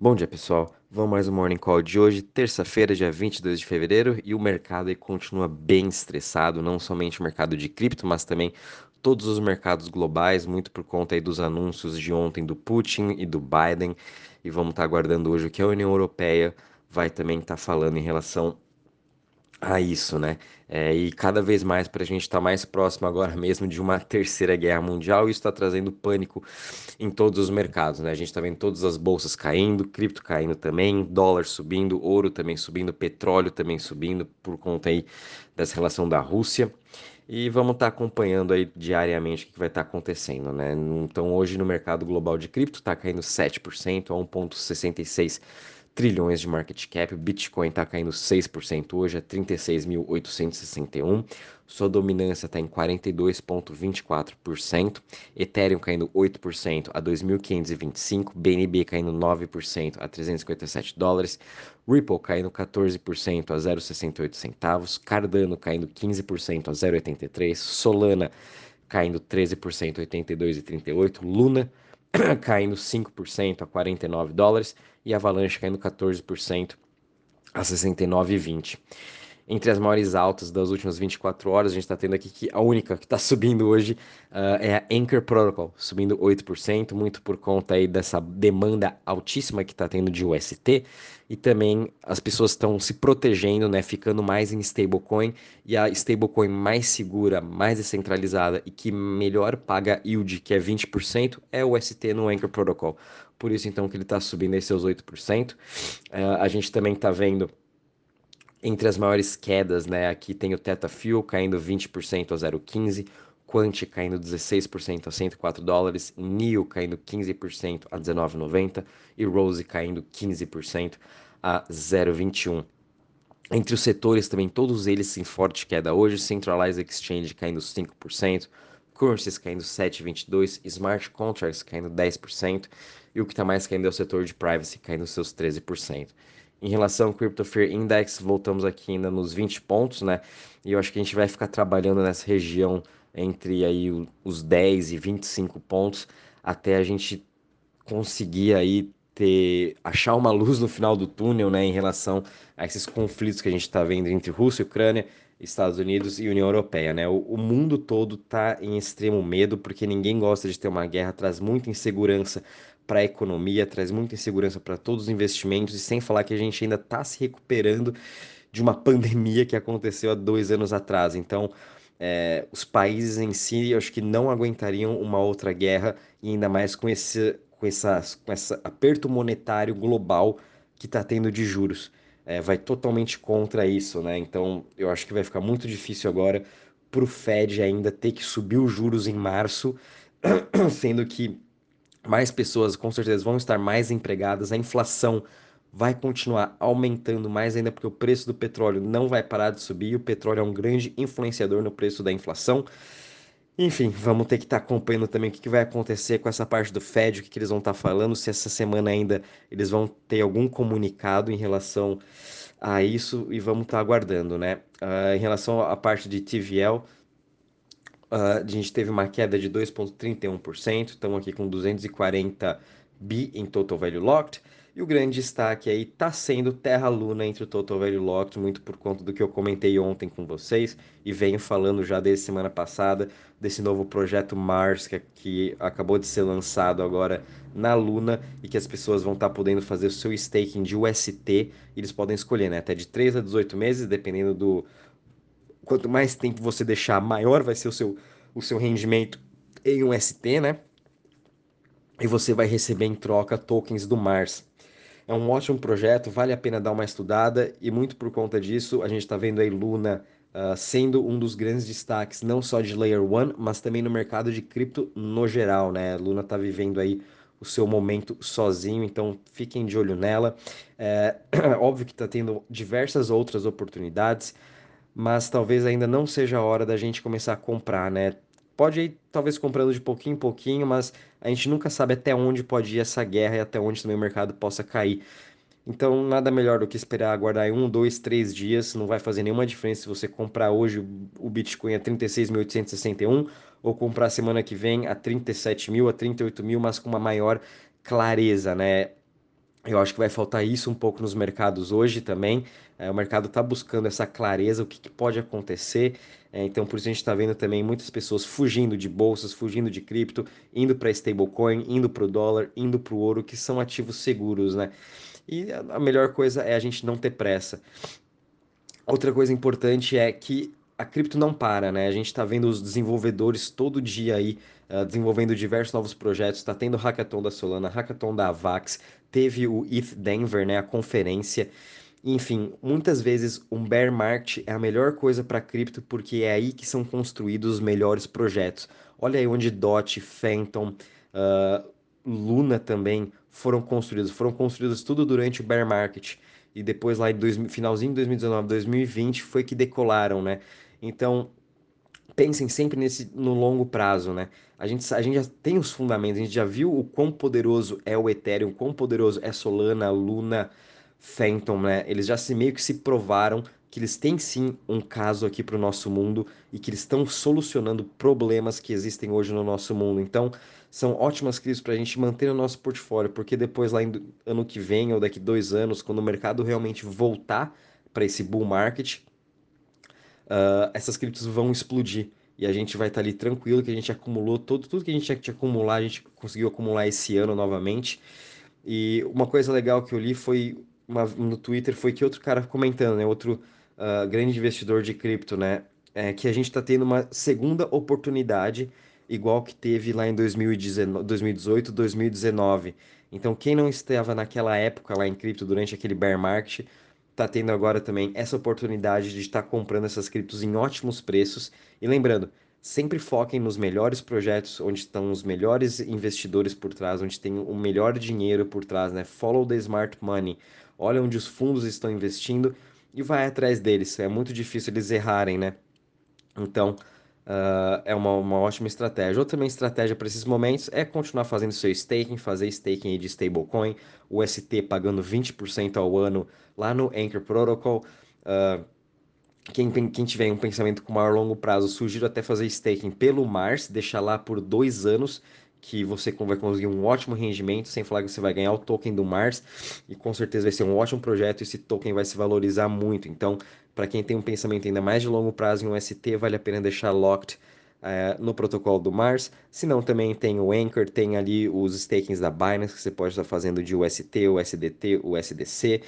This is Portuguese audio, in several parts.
Bom dia, pessoal. Vamos mais um Morning Call de hoje, terça-feira, dia 22 de fevereiro, e o mercado aí continua bem estressado, não somente o mercado de cripto, mas também todos os mercados globais, muito por conta aí dos anúncios de ontem do Putin e do Biden, e vamos estar aguardando hoje o que a União Europeia vai também estar falando em relação a isso, né? É, e cada vez mais para a gente estar tá mais próximo agora mesmo de uma terceira guerra mundial, isso está trazendo pânico em todos os mercados, né? A gente está vendo todas as bolsas caindo, cripto caindo também, dólar subindo, ouro também subindo, petróleo também subindo por conta aí dessa relação da Rússia. E vamos estar tá acompanhando aí diariamente o que vai estar tá acontecendo, né? Então hoje no mercado global de cripto está caindo 7% a 1,66 trilhões de market cap. O Bitcoin está caindo 6% hoje a 36.861. Sua dominância está em 42,24%. Ethereum caindo 8% a 2.525. BNB caindo 9% a 357 dólares. Ripple caindo 14% a 0,68 centavos. Cardano caindo 15% a 0,83. Solana caindo 13% a 82,38. Luna caindo 5% a 49 dólares e Avalanche caindo 14% a 69,20. Entre as maiores altas das últimas 24 horas, a gente está tendo aqui que a única que está subindo hoje uh, é a Anchor Protocol, subindo 8%, muito por conta aí dessa demanda altíssima que está tendo de UST. E também as pessoas estão se protegendo, né, ficando mais em stablecoin. E a stablecoin mais segura, mais descentralizada e que melhor paga yield, que é 20%, é o UST no Anchor Protocol. Por isso, então, que ele está subindo esses seus 8%. Uh, a gente também está vendo entre as maiores quedas, né, aqui tem o Teta Fuel caindo 20% a 0,15, Quant caindo 16% a 104 dólares, NIO caindo 15% a 19,90 e Rose caindo 15% a 0,21. Entre os setores também, todos eles em forte queda hoje, Centralized Exchange caindo 5%, Currencies caindo 7,22%, Smart Contracts caindo 10%, e o que está mais caindo é o setor de Privacy caindo seus 13%. Em relação ao Crypto Fear Index, voltamos aqui ainda nos 20 pontos, né? E eu acho que a gente vai ficar trabalhando nessa região entre aí os 10 e 25 pontos até a gente conseguir aí ter achar uma luz no final do túnel, né, em relação a esses conflitos que a gente está vendo entre Rússia, Ucrânia, Estados Unidos e União Europeia, né? O, o mundo todo está em extremo medo porque ninguém gosta de ter uma guerra, traz muita insegurança para a economia, traz muita insegurança para todos os investimentos, e sem falar que a gente ainda está se recuperando de uma pandemia que aconteceu há dois anos atrás. Então, é, os países em si, eu acho que não aguentariam uma outra guerra, e ainda mais com esse, com essa, com esse aperto monetário global que está tendo de juros. É, vai totalmente contra isso, né? Então, eu acho que vai ficar muito difícil agora para o Fed ainda ter que subir os juros em março, sendo que mais pessoas com certeza vão estar mais empregadas, a inflação vai continuar aumentando mais ainda porque o preço do petróleo não vai parar de subir, o petróleo é um grande influenciador no preço da inflação. Enfim, vamos ter que estar acompanhando também o que, vai acontecer com essa parte do Fed, o que, eles vão estar falando, se essa semana ainda eles vão ter algum comunicado em relação a isso e vamos estar aguardando, né? Uh, em relação à parte de TVL, A gente teve uma queda de 2,31%, estamos aqui com 240 bi em Total Value Locked. E o grande destaque aí está sendo Terra Luna entre o Total Value Locked, muito por conta do que eu comentei ontem com vocês e venho falando já desde semana passada desse novo projeto Mars que, que acabou de ser lançado agora na Luna e que as pessoas vão estar tá podendo fazer o seu staking de UST. Eles podem escolher, né? Até de 3 a 18 meses, dependendo do, quanto mais tempo você deixar, maior vai ser o seu, o seu rendimento em um ST, né? E você vai receber em troca tokens do Mars. É um ótimo projeto, vale a pena dar uma estudada e muito por conta disso a gente está vendo aí Luna uh, sendo um dos grandes destaques, não só de Layer 1, mas também no mercado de cripto no geral, né? Luna está vivendo aí o seu momento sozinho, então fiquem de olho nela. É óbvio que está tendo diversas outras oportunidades mas talvez ainda não seja a hora da gente começar a comprar, né? Pode ir talvez comprando de pouquinho em pouquinho, mas a gente nunca sabe até onde pode ir essa guerra e até onde também o mercado possa cair. Então, nada melhor do que esperar aguardar um, dois, três dias. Não vai fazer nenhuma diferença se você comprar hoje o Bitcoin a 36.861 ou comprar semana que vem a 37 mil, a 38 mil, mas com uma maior clareza, né? Eu acho que vai faltar isso um pouco nos mercados hoje também. É, o mercado está buscando essa clareza, o que, que pode acontecer. É, então, por isso a gente está vendo também muitas pessoas fugindo de bolsas, fugindo de cripto, indo para stablecoin, indo para o dólar, indo para o ouro, que são ativos seguros, né? E a melhor coisa é a gente não ter pressa. Outra coisa importante é que a cripto não para, né? A gente está vendo os desenvolvedores todo dia aí uh, desenvolvendo diversos novos projetos. Está tendo o hackathon da Solana, hackathon da Avax, teve o ETH Denver, né? A conferência. Enfim, muitas vezes um bear market é a melhor coisa para cripto porque é aí que são construídos os melhores projetos. Olha aí onde DOT, Phantom, uh, Luna também foram construídos. Foram construídos tudo durante o bear market. E depois lá em dois, finalzinho de 2019, 2020 foi que decolaram, né? Então, pensem sempre nesse no longo prazo, né? A gente, a gente já tem os fundamentos, a gente já viu o quão poderoso é o Ethereum, o quão poderoso é Solana, Luna, Phantom, né? Eles já se meio que se provaram que eles têm sim um caso aqui para o nosso mundo e que eles estão solucionando problemas que existem hoje no nosso mundo. Então, são ótimas crises para a gente manter no nosso portfólio, porque depois, lá ano que vem ou daqui dois anos, quando o mercado realmente voltar para esse bull market, uh, essas criptos vão explodir. E a gente vai estar tá ali tranquilo que a gente acumulou todo, tudo que a gente tinha que acumular, a gente conseguiu acumular esse ano novamente. E uma coisa legal que eu li foi uma, no Twitter foi que outro cara comentando, né? Outro uh, grande investidor de cripto, né? É que a gente está tendo uma segunda oportunidade, igual que teve lá em 2019, 2018, 2019. Então, quem não estava naquela época lá em cripto durante aquele bear market, está tendo agora também essa oportunidade de estar tá comprando essas criptos em ótimos preços. E lembrando, sempre foquem nos melhores projetos, onde estão os melhores investidores por trás, onde tem o melhor dinheiro por trás, né? Follow the smart money. Olha onde os fundos estão investindo e vai atrás deles. É muito difícil eles errarem, né? Então, uh, é uma, uma ótima estratégia. Outra também estratégia para esses momentos é continuar fazendo seu staking, fazer staking de stablecoin, o ST pagando 20% ao ano lá no Anchor Protocol. Uh, quem, quem tiver um pensamento com maior longo prazo, sugiro até fazer staking pelo Mars, deixar lá por dois anos, que você vai conseguir um ótimo rendimento, sem falar que você vai ganhar o token do Mars, e com certeza vai ser um ótimo projeto, esse token vai se valorizar muito. Então, para quem tem um pensamento ainda mais de longo prazo em um ST, vale a pena deixar locked é, no protocolo do Mars. Se não, também tem o Anchor, tem ali os stakings da Binance que você pode estar fazendo de UST, USDT, USDC.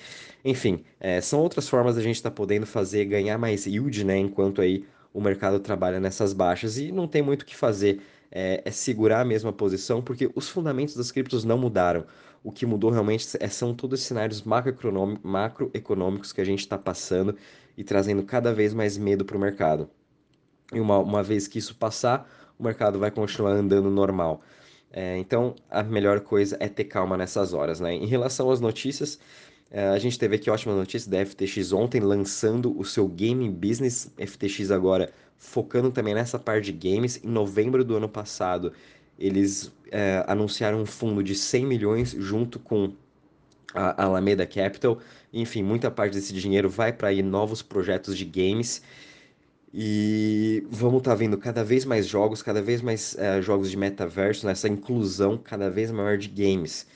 Enfim, é, são outras formas da gente estar tá podendo fazer ganhar mais yield, né? Enquanto aí o mercado trabalha nessas baixas e não tem muito o que fazer. É, é, segurar a mesma posição, porque os fundamentos das criptos não mudaram. O que mudou realmente é, são todos os cenários macroeconômicos que a gente está passando e trazendo cada vez mais medo para o mercado. E uma, uma vez que isso passar, o mercado vai continuar andando normal. É, então, a melhor coisa é ter calma nessas horas, né? Em relação às notícias, é, a gente teve aqui ótima notícia da FTX ontem lançando o seu gaming business. FTX agora focando também nessa parte de games. Em novembro do ano passado, eles é, anunciaram um fundo de 100 milhões junto com a Alameda Capital. Enfim, muita parte desse dinheiro vai para novos projetos de games. E vamos estar tá vendo cada vez mais jogos, cada vez mais uh, jogos de metaverso, nessa inclusão cada vez maior de games.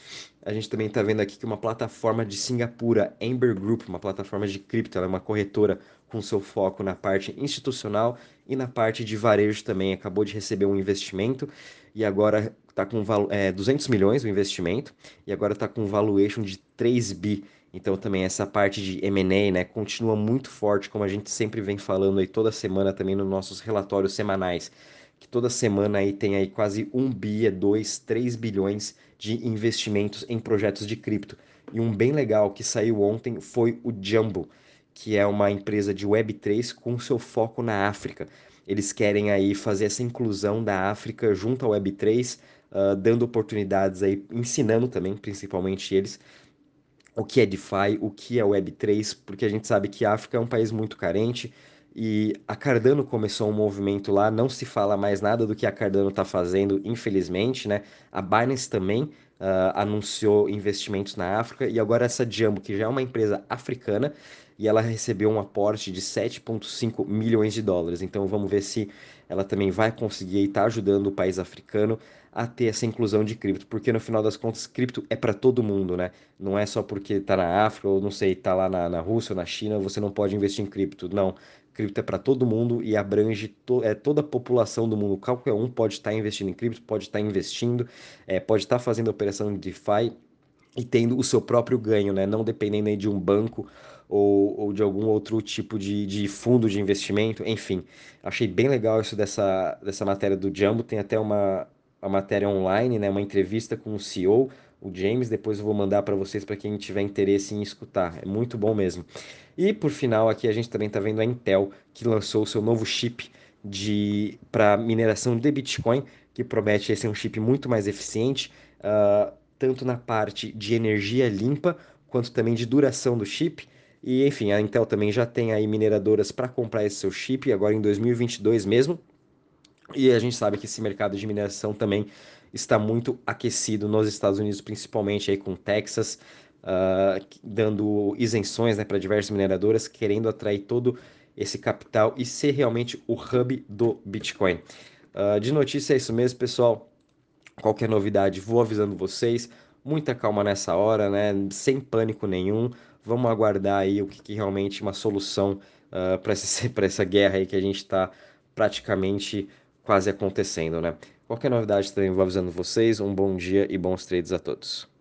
A gente também está vendo aqui que uma plataforma de Singapura, Amber Group, uma plataforma de cripto, ela é uma corretora com seu foco na parte institucional e na parte de varejo também. Acabou de receber um investimento e agora está com é, 200 milhões o investimento e agora está com um valuation de 3 bi. Então também essa parte de M&A, né, continua muito forte, como a gente sempre vem falando aí toda semana também nos nossos relatórios semanais, que toda semana aí tem aí quase 1 bi, 2, 3 bilhões de investimentos em projetos de cripto. E um bem legal que saiu ontem foi o Jumbo, que é uma empresa de Web3 com seu foco na África. Eles querem aí fazer essa inclusão da África junto ao Web3, uh, dando oportunidades aí, ensinando também, principalmente eles, o que é DeFi, o que é Web3, porque a gente sabe que a África é um país muito carente e a Cardano começou um movimento lá, não se fala mais nada do que a Cardano está fazendo, infelizmente, né? A Binance também uh, anunciou investimentos na África e agora essa Jumbo, que já é uma empresa africana, e ela recebeu um aporte de 7,5 milhões de dólares. Então vamos ver se ela também vai conseguir estar tá ajudando o país africano a ter essa inclusão de cripto, porque no final das contas, cripto é para todo mundo, né? Não é só porque está na África ou não sei, está lá na, na Rússia ou na China, você não pode investir em cripto. Não, cripto é para todo mundo e abrange to, é, toda a população do mundo. Qualquer um pode estar tá investindo em cripto, pode estar tá investindo, é, pode estar tá fazendo operação de DeFi e tendo o seu próprio ganho, né? Não dependendo aí de um banco ou, ou de algum outro tipo de, de fundo de investimento, enfim. Achei bem legal isso dessa, dessa matéria do Jumbo, tem até uma, uma matéria online, né? Uma entrevista com o CEO, o James, depois eu vou mandar para vocês para quem tiver interesse em escutar, é muito bom mesmo. E por final aqui a gente também está vendo a Intel, que lançou o seu novo chip de para mineração de Bitcoin, que promete ser um chip muito mais eficiente, uh, tanto na parte de energia limpa, quanto também de duração do chip. E enfim, a Intel também já tem aí mineradoras para comprar esse seu chip, agora em 2022 mesmo. E a gente sabe que esse mercado de mineração também está muito aquecido nos Estados Unidos, principalmente aí com Texas, uh, dando isenções né, para diversas mineradoras, querendo atrair todo esse capital e ser realmente o hub do Bitcoin. Uh, de notícia é isso mesmo, pessoal. Qualquer novidade, vou avisando vocês. Muita calma nessa hora, né? Sem pânico nenhum. Vamos aguardar aí o que, que realmente uma solução uh, para essa guerra aí que a gente está praticamente quase acontecendo, né? Qualquer novidade também vou avisando vocês. Um bom dia e bons trades a todos.